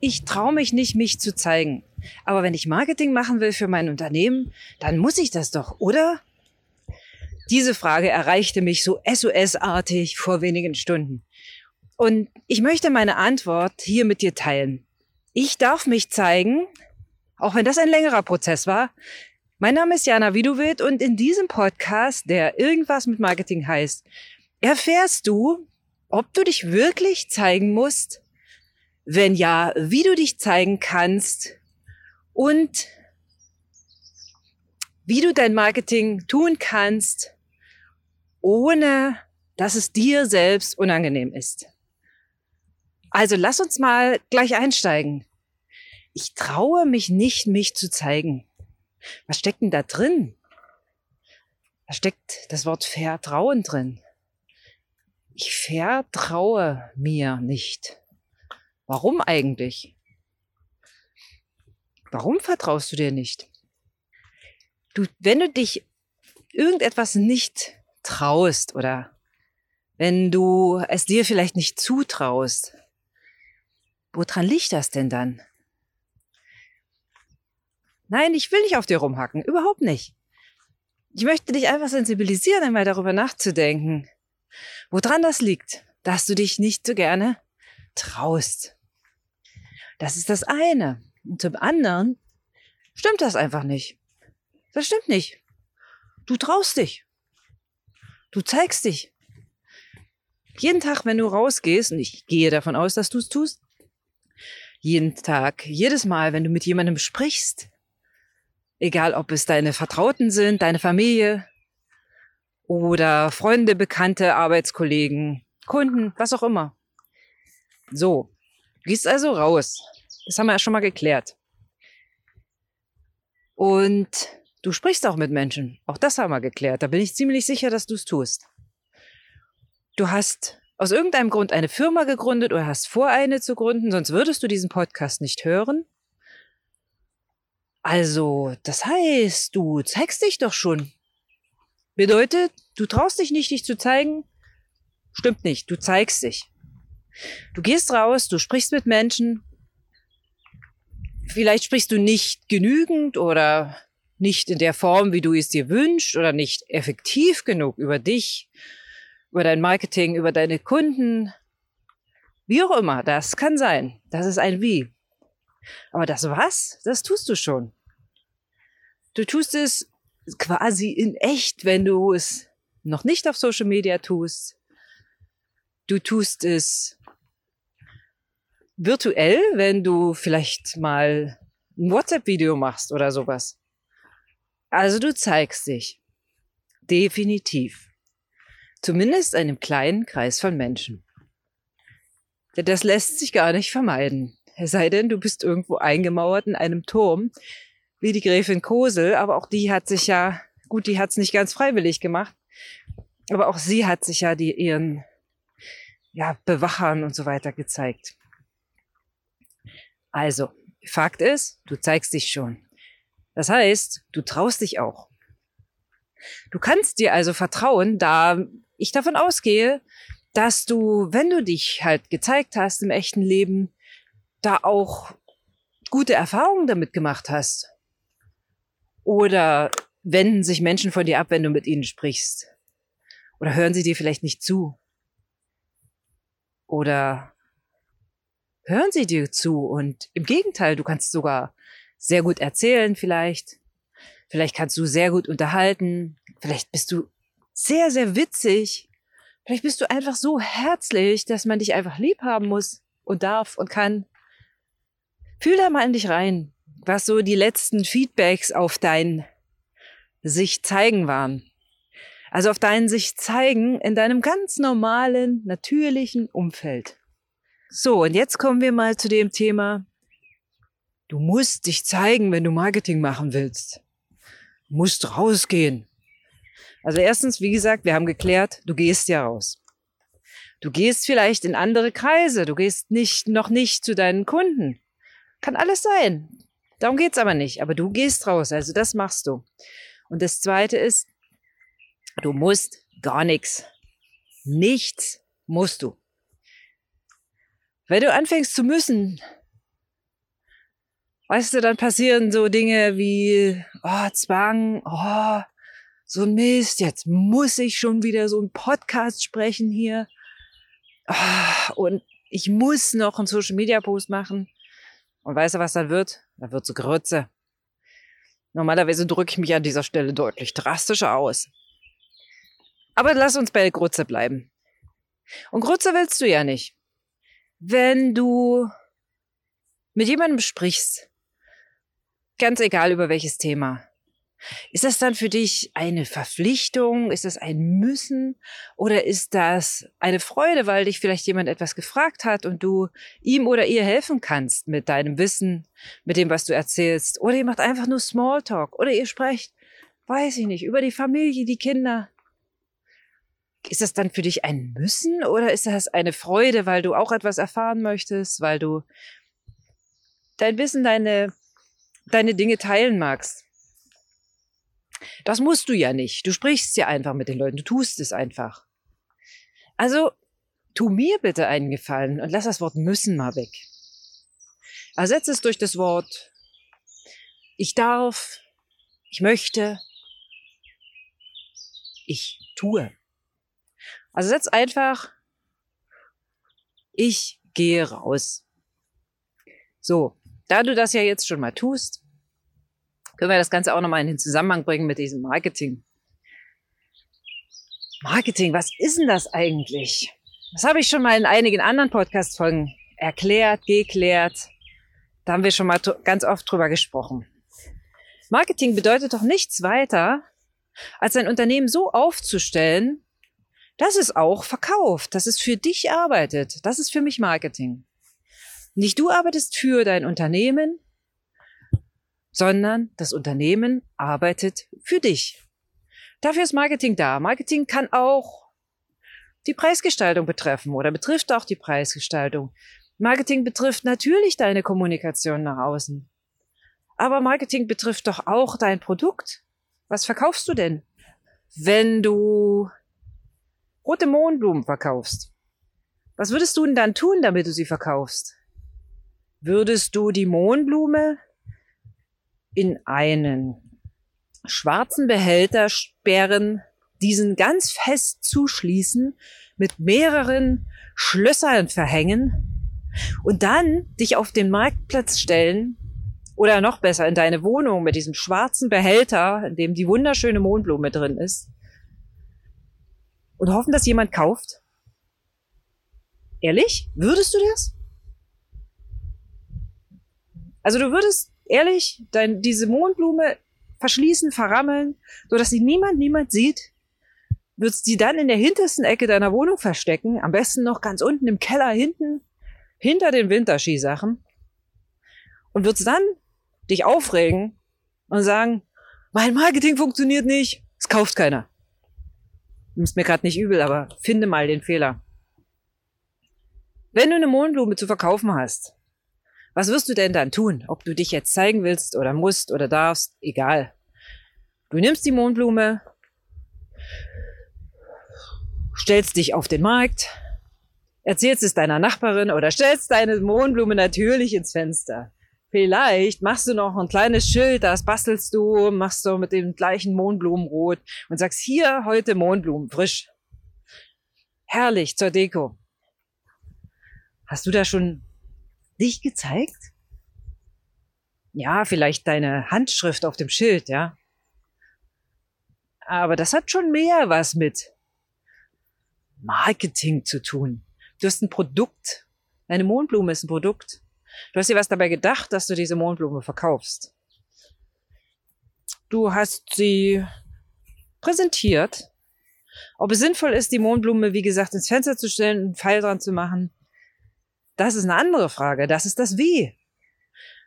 ich traue mich nicht, mich zu zeigen. Aber wenn ich Marketing machen will für mein Unternehmen, dann muss ich das doch, oder? Diese Frage erreichte mich so SOS-artig vor wenigen Stunden. Und ich möchte meine Antwort hier mit dir teilen. Ich darf mich zeigen, auch wenn das ein längerer Prozess war. Mein Name ist Jana Widowitt und in diesem Podcast, der irgendwas mit Marketing heißt, erfährst du, ob du dich wirklich zeigen musst, wenn ja, wie du dich zeigen kannst und wie du dein Marketing tun kannst, ohne dass es dir selbst unangenehm ist. Also lass uns mal gleich einsteigen. Ich traue mich nicht, mich zu zeigen. Was steckt denn da drin? Da steckt das Wort Vertrauen drin. Ich vertraue mir nicht. Warum eigentlich? Warum vertraust du dir nicht? Du, wenn du dich irgendetwas nicht traust oder wenn du es dir vielleicht nicht zutraust, woran liegt das denn dann? Nein, ich will nicht auf dir rumhacken, überhaupt nicht. Ich möchte dich einfach sensibilisieren, einmal darüber nachzudenken, woran das liegt, dass du dich nicht so gerne traust. Das ist das eine. Und zum anderen stimmt das einfach nicht. Das stimmt nicht. Du traust dich. Du zeigst dich. Jeden Tag, wenn du rausgehst, und ich gehe davon aus, dass du es tust, jeden Tag, jedes Mal, wenn du mit jemandem sprichst, egal ob es deine Vertrauten sind, deine Familie oder Freunde, Bekannte, Arbeitskollegen, Kunden, was auch immer. So, gehst also raus. Das haben wir ja schon mal geklärt. Und du sprichst auch mit Menschen. Auch das haben wir geklärt. Da bin ich ziemlich sicher, dass du es tust. Du hast aus irgendeinem Grund eine Firma gegründet oder hast vor, eine zu gründen, sonst würdest du diesen Podcast nicht hören. Also, das heißt, du zeigst dich doch schon. Bedeutet, du traust dich nicht, dich zu zeigen? Stimmt nicht, du zeigst dich. Du gehst raus, du sprichst mit Menschen. Vielleicht sprichst du nicht genügend oder nicht in der Form, wie du es dir wünschst oder nicht effektiv genug über dich, über dein Marketing, über deine Kunden. Wie auch immer, das kann sein. Das ist ein Wie. Aber das Was, das tust du schon. Du tust es quasi in echt, wenn du es noch nicht auf Social Media tust. Du tust es virtuell, wenn du vielleicht mal ein WhatsApp-Video machst oder sowas. Also du zeigst dich. Definitiv. Zumindest einem kleinen Kreis von Menschen. Das lässt sich gar nicht vermeiden. Es sei denn, du bist irgendwo eingemauert in einem Turm, wie die Gräfin Kosel, aber auch die hat sich ja, gut, die hat es nicht ganz freiwillig gemacht, aber auch sie hat sich ja die ihren ja, Bewachern und so weiter gezeigt. Also, Fakt ist, du zeigst dich schon. Das heißt, du traust dich auch. Du kannst dir also vertrauen, da ich davon ausgehe, dass du, wenn du dich halt gezeigt hast im echten Leben, da auch gute Erfahrungen damit gemacht hast. Oder wenden sich Menschen von dir ab, wenn du mit ihnen sprichst. Oder hören sie dir vielleicht nicht zu. Oder hören sie dir zu und im Gegenteil, du kannst sogar sehr gut erzählen vielleicht. Vielleicht kannst du sehr gut unterhalten. Vielleicht bist du sehr, sehr witzig. Vielleicht bist du einfach so herzlich, dass man dich einfach lieb haben muss und darf und kann. Fühl da mal in dich rein, was so die letzten Feedbacks auf dein sich zeigen waren. Also auf dein sich zeigen in deinem ganz normalen, natürlichen Umfeld. So, und jetzt kommen wir mal zu dem Thema, du musst dich zeigen, wenn du Marketing machen willst. Du musst rausgehen. Also erstens, wie gesagt, wir haben geklärt, du gehst ja raus. Du gehst vielleicht in andere Kreise, du gehst nicht, noch nicht zu deinen Kunden. Kann alles sein. Darum geht's aber nicht. Aber du gehst raus, also das machst du. Und das zweite ist, du musst gar nichts. Nichts musst du. Wenn du anfängst zu müssen, Weißt du, dann passieren so Dinge wie oh, Zwang, oh, so ein Mist, jetzt muss ich schon wieder so einen Podcast sprechen hier. Oh, und ich muss noch einen Social Media Post machen. Und weißt du, was dann wird? Da wird so Grütze. Normalerweise drücke ich mich an dieser Stelle deutlich drastischer aus. Aber lass uns bei Grütze bleiben. Und Grütze willst du ja nicht. Wenn du mit jemandem sprichst, ganz egal über welches Thema, ist das dann für dich eine Verpflichtung? Ist das ein Müssen? Oder ist das eine Freude, weil dich vielleicht jemand etwas gefragt hat und du ihm oder ihr helfen kannst mit deinem Wissen, mit dem, was du erzählst? Oder ihr macht einfach nur Smalltalk. Oder ihr sprecht, weiß ich nicht, über die Familie, die Kinder. Ist das dann für dich ein Müssen oder ist das eine Freude, weil du auch etwas erfahren möchtest, weil du dein Wissen, deine, deine Dinge teilen magst? Das musst du ja nicht. Du sprichst ja einfach mit den Leuten. Du tust es einfach. Also, tu mir bitte einen Gefallen und lass das Wort müssen mal weg. Ersetz es durch das Wort ich darf, ich möchte, ich tue. Also setz einfach ich gehe raus. So, da du das ja jetzt schon mal tust, können wir das Ganze auch nochmal in den Zusammenhang bringen mit diesem Marketing. Marketing, was ist denn das eigentlich? Das habe ich schon mal in einigen anderen Podcast-Folgen erklärt, geklärt. Da haben wir schon mal ganz oft drüber gesprochen. Marketing bedeutet doch nichts weiter, als ein Unternehmen so aufzustellen, dass es auch verkauft, dass es für dich arbeitet. Das ist für mich Marketing. Nicht du arbeitest für dein Unternehmen, sondern das Unternehmen arbeitet für dich. Dafür ist Marketing da. Marketing kann auch die Preisgestaltung betreffen oder betrifft auch die Preisgestaltung. Marketing betrifft natürlich deine Kommunikation nach außen. Aber Marketing betrifft doch auch dein Produkt. Was verkaufst du denn? Wenn du rote Mohnblumen verkaufst, was würdest du denn dann tun, damit du sie verkaufst? Würdest du die Mohnblume in einen schwarzen Behälter sperren, diesen ganz fest zuschließen, mit mehreren Schlössern verhängen und dann dich auf den Marktplatz stellen oder noch besser in deine Wohnung mit diesem schwarzen Behälter, in dem die wunderschöne Mondblume drin ist und hoffen, dass jemand kauft? Ehrlich? Würdest du das? Also du würdest ehrlich, dein, diese Mondblume verschließen, verrammeln, so dass sie niemand, niemand sieht, würdest sie dann in der hintersten Ecke deiner Wohnung verstecken, am besten noch ganz unten im Keller hinten, hinter den Winterskisachen und würdest dann dich aufregen und sagen, mein Marketing funktioniert nicht, es kauft keiner. Nimmst mir gerade nicht übel, aber finde mal den Fehler. Wenn du eine Mondblume zu verkaufen hast, was wirst du denn dann tun? Ob du dich jetzt zeigen willst oder musst oder darfst, egal. Du nimmst die Mondblume, stellst dich auf den Markt, erzählst es deiner Nachbarin oder stellst deine Mondblume natürlich ins Fenster. Vielleicht machst du noch ein kleines Schild, das bastelst du, machst du mit dem gleichen Mondblumenrot und sagst hier heute Mondblumen frisch. Herrlich zur Deko. Hast du da schon dich gezeigt? Ja, vielleicht deine Handschrift auf dem Schild, ja. Aber das hat schon mehr was mit Marketing zu tun. Du hast ein Produkt. Deine Mondblume ist ein Produkt. Du hast dir was dabei gedacht, dass du diese Mondblume verkaufst. Du hast sie präsentiert. Ob es sinnvoll ist, die Mondblume, wie gesagt, ins Fenster zu stellen, einen Pfeil dran zu machen, das ist eine andere Frage. Das ist das Wie.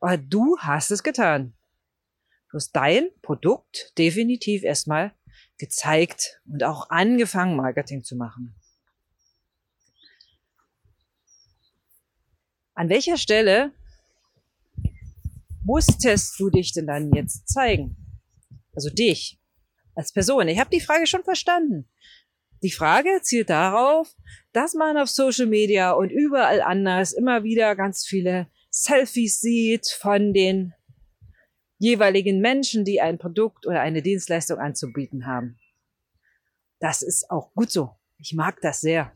Aber du hast es getan. Du hast dein Produkt definitiv erstmal gezeigt und auch angefangen, Marketing zu machen. An welcher Stelle musstest du dich denn dann jetzt zeigen? Also dich als Person. Ich habe die Frage schon verstanden. Die Frage zielt darauf, dass man auf Social Media und überall anders immer wieder ganz viele Selfies sieht von den jeweiligen Menschen, die ein Produkt oder eine Dienstleistung anzubieten haben. Das ist auch gut so. Ich mag das sehr.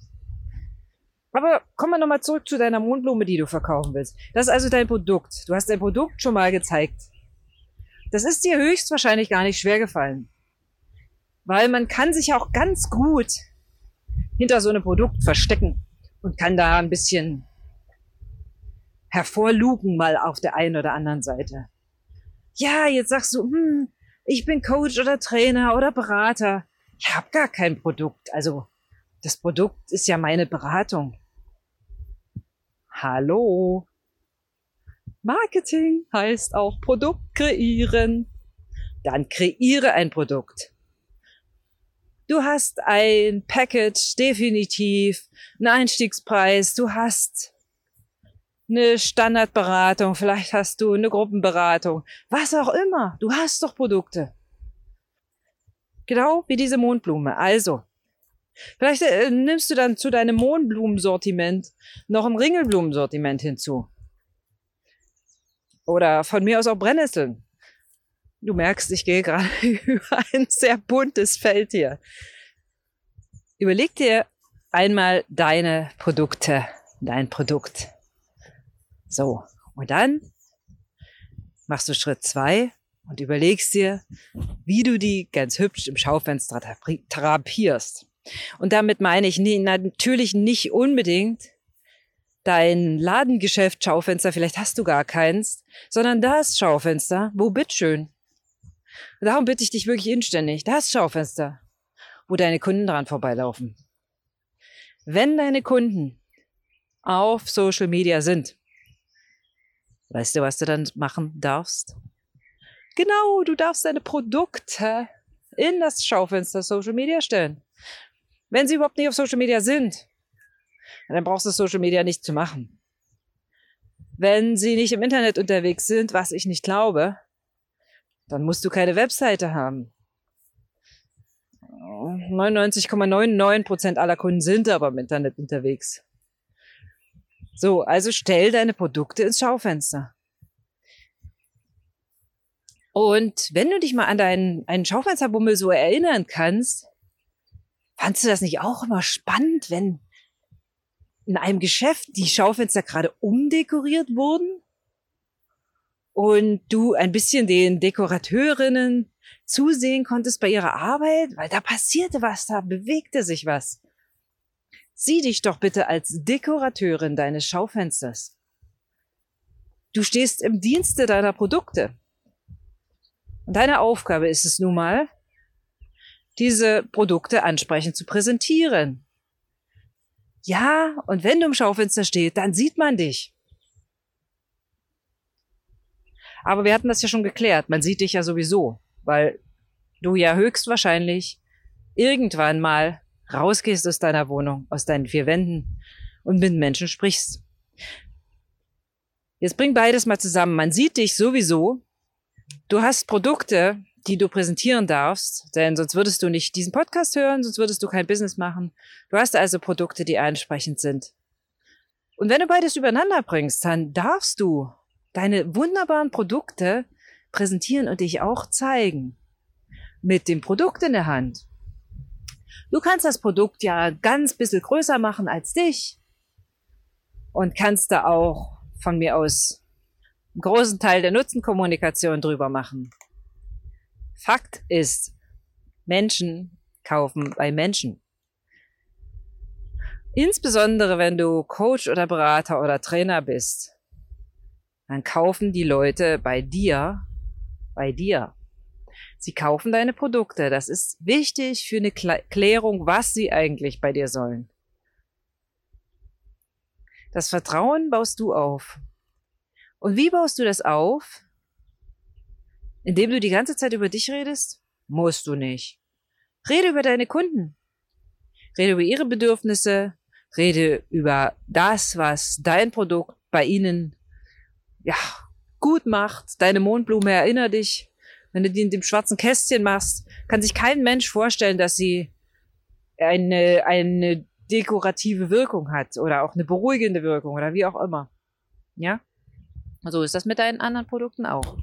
Aber kommen wir nochmal zurück zu deiner Mondblume, die du verkaufen willst. Das ist also dein Produkt. Du hast dein Produkt schon mal gezeigt. Das ist dir höchstwahrscheinlich gar nicht schwer gefallen. Weil man kann sich auch ganz gut hinter so einem Produkt verstecken und kann da ein bisschen hervorlugen mal auf der einen oder anderen Seite. Ja, jetzt sagst du, hm, ich bin Coach oder Trainer oder Berater. Ich habe gar kein Produkt. Also das Produkt ist ja meine Beratung. Hallo. Marketing heißt auch Produkt kreieren. Dann kreiere ein Produkt. Du hast ein Package, definitiv, einen Einstiegspreis, du hast eine Standardberatung, vielleicht hast du eine Gruppenberatung, was auch immer. Du hast doch Produkte. Genau wie diese Mondblume. Also, vielleicht äh, nimmst du dann zu deinem Mondblumensortiment noch ein Ringelblumensortiment hinzu. Oder von mir aus auch Brennnesseln. Du merkst, ich gehe gerade über ein sehr buntes Feld hier. Überleg dir einmal deine Produkte, dein Produkt. So, und dann machst du Schritt zwei und überlegst dir, wie du die ganz hübsch im Schaufenster therapierst. Und damit meine ich natürlich nicht unbedingt dein Ladengeschäft Schaufenster, vielleicht hast du gar keins, sondern das Schaufenster, wo bitteschön. Und darum bitte ich dich wirklich inständig, das Schaufenster, wo deine Kunden dran vorbeilaufen. Wenn deine Kunden auf Social Media sind, Weißt du, was du dann machen darfst? Genau, du darfst deine Produkte in das Schaufenster Social Media stellen. Wenn sie überhaupt nicht auf Social Media sind, dann brauchst du Social Media nicht zu machen. Wenn sie nicht im Internet unterwegs sind, was ich nicht glaube, dann musst du keine Webseite haben. 99,99% aller Kunden sind aber im Internet unterwegs. So, also stell deine Produkte ins Schaufenster. Und wenn du dich mal an deinen einen Schaufensterbummel so erinnern kannst, fandst du das nicht auch immer spannend, wenn in einem Geschäft die Schaufenster gerade umdekoriert wurden und du ein bisschen den Dekorateurinnen zusehen konntest bei ihrer Arbeit, weil da passierte was, da bewegte sich was. Sieh dich doch bitte als Dekorateurin deines Schaufensters. Du stehst im Dienste deiner Produkte. Und deine Aufgabe ist es nun mal, diese Produkte ansprechend zu präsentieren. Ja, und wenn du im Schaufenster stehst, dann sieht man dich. Aber wir hatten das ja schon geklärt. Man sieht dich ja sowieso, weil du ja höchstwahrscheinlich irgendwann mal rausgehst aus deiner Wohnung, aus deinen vier Wänden und mit Menschen sprichst. Jetzt bring beides mal zusammen. Man sieht dich sowieso. Du hast Produkte, die du präsentieren darfst, denn sonst würdest du nicht diesen Podcast hören, sonst würdest du kein Business machen. Du hast also Produkte, die ansprechend sind. Und wenn du beides übereinander bringst, dann darfst du deine wunderbaren Produkte präsentieren und dich auch zeigen. Mit dem Produkt in der Hand. Du kannst das Produkt ja ganz bisschen größer machen als dich und kannst da auch von mir aus einen großen Teil der Nutzenkommunikation drüber machen. Fakt ist, Menschen kaufen bei Menschen. Insbesondere wenn du Coach oder Berater oder Trainer bist, dann kaufen die Leute bei dir, bei dir. Sie kaufen deine Produkte. Das ist wichtig für eine Klärung, was sie eigentlich bei dir sollen. Das Vertrauen baust du auf. Und wie baust du das auf? Indem du die ganze Zeit über dich redest? Musst du nicht. Rede über deine Kunden. Rede über ihre Bedürfnisse. Rede über das, was dein Produkt bei ihnen, ja, gut macht. Deine Mondblume erinnert dich wenn du die in dem schwarzen Kästchen machst, kann sich kein Mensch vorstellen, dass sie eine, eine dekorative Wirkung hat oder auch eine beruhigende Wirkung oder wie auch immer. Ja? So ist das mit deinen anderen Produkten auch.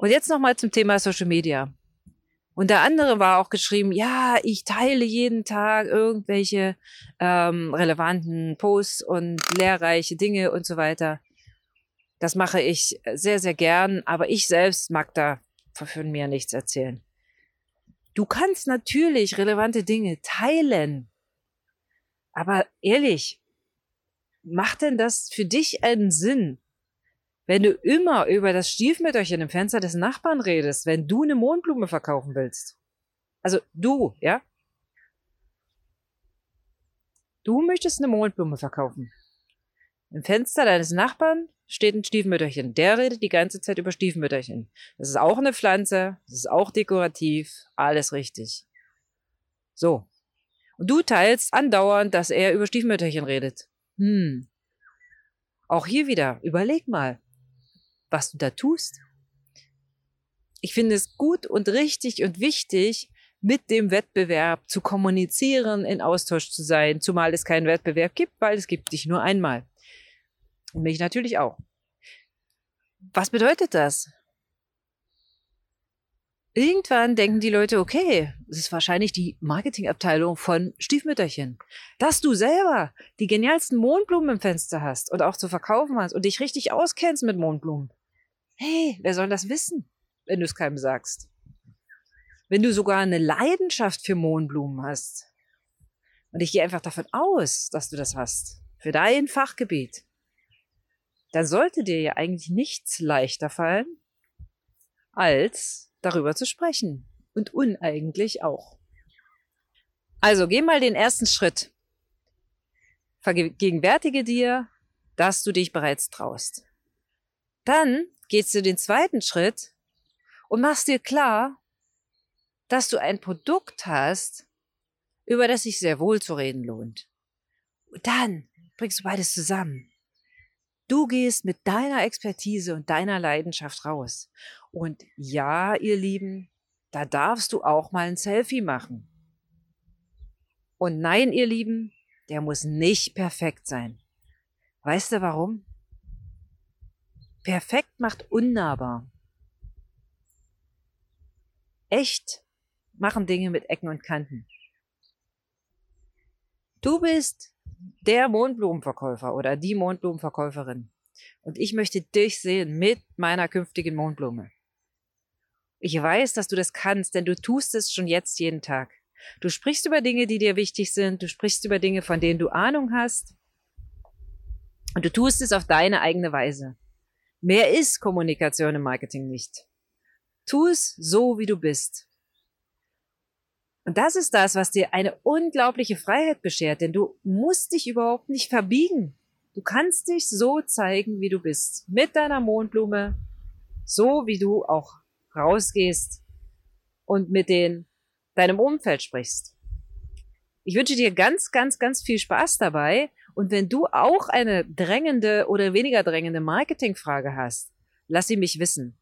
Und jetzt nochmal zum Thema Social Media. Und der andere war auch geschrieben, ja, ich teile jeden Tag irgendwelche ähm, relevanten Posts und lehrreiche Dinge und so weiter. Das mache ich sehr, sehr gern, aber ich selbst mag da von mir nichts erzählen. Du kannst natürlich relevante Dinge teilen. Aber ehrlich, macht denn das für dich einen Sinn? Wenn du immer über das Stiefmütterchen im Fenster des Nachbarn redest, wenn du eine Mondblume verkaufen willst. Also du, ja? Du möchtest eine Mondblume verkaufen. Im Fenster deines Nachbarn steht ein Stiefmütterchen. Der redet die ganze Zeit über Stiefmütterchen. Das ist auch eine Pflanze, das ist auch dekorativ, alles richtig. So. Und du teilst andauernd, dass er über Stiefmütterchen redet. Hm. Auch hier wieder, überleg mal was du da tust. Ich finde es gut und richtig und wichtig, mit dem Wettbewerb zu kommunizieren, in Austausch zu sein, zumal es keinen Wettbewerb gibt, weil es gibt dich nur einmal. Und mich natürlich auch. Was bedeutet das? Irgendwann denken die Leute, okay, es ist wahrscheinlich die Marketingabteilung von Stiefmütterchen. Dass du selber die genialsten Mondblumen im Fenster hast und auch zu verkaufen hast und dich richtig auskennst mit Mondblumen. Hey, wer soll das wissen, wenn du es keinem sagst? Wenn du sogar eine Leidenschaft für Mohnblumen hast. Und ich gehe einfach davon aus, dass du das hast. Für dein Fachgebiet. Dann sollte dir ja eigentlich nichts leichter fallen, als darüber zu sprechen. Und uneigentlich auch. Also geh mal den ersten Schritt. Vergegenwärtige dir, dass du dich bereits traust. Dann gehst du den zweiten Schritt und machst dir klar, dass du ein Produkt hast, über das sich sehr wohl zu reden lohnt. Und dann bringst du beides zusammen. Du gehst mit deiner Expertise und deiner Leidenschaft raus. Und ja, ihr Lieben, da darfst du auch mal ein Selfie machen. Und nein, ihr Lieben, der muss nicht perfekt sein. Weißt du warum? Perfekt macht unnahbar. Echt machen Dinge mit Ecken und Kanten. Du bist der Mondblumenverkäufer oder die Mondblumenverkäuferin. Und ich möchte dich sehen mit meiner künftigen Mondblume. Ich weiß, dass du das kannst, denn du tust es schon jetzt jeden Tag. Du sprichst über Dinge, die dir wichtig sind, du sprichst über Dinge, von denen du Ahnung hast. Und du tust es auf deine eigene Weise. Mehr ist Kommunikation im Marketing nicht. Tu es so, wie du bist. Und das ist das, was dir eine unglaubliche Freiheit beschert, denn du musst dich überhaupt nicht verbiegen. Du kannst dich so zeigen, wie du bist. Mit deiner Mondblume, so wie du auch rausgehst und mit den, deinem Umfeld sprichst. Ich wünsche dir ganz, ganz, ganz viel Spaß dabei und wenn du auch eine drängende oder weniger drängende Marketingfrage hast, lass sie mich wissen.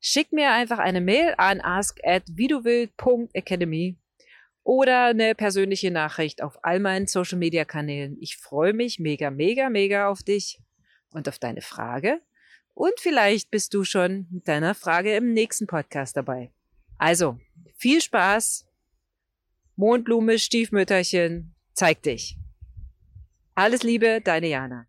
Schick mir einfach eine Mail an ask at widuwild.academy oder eine persönliche Nachricht auf all meinen Social Media Kanälen. Ich freue mich mega, mega, mega auf dich und auf deine Frage. Und vielleicht bist du schon mit deiner Frage im nächsten Podcast dabei. Also, viel Spaß. Mondblume, Stiefmütterchen, zeig dich. Alles Liebe, deine Jana.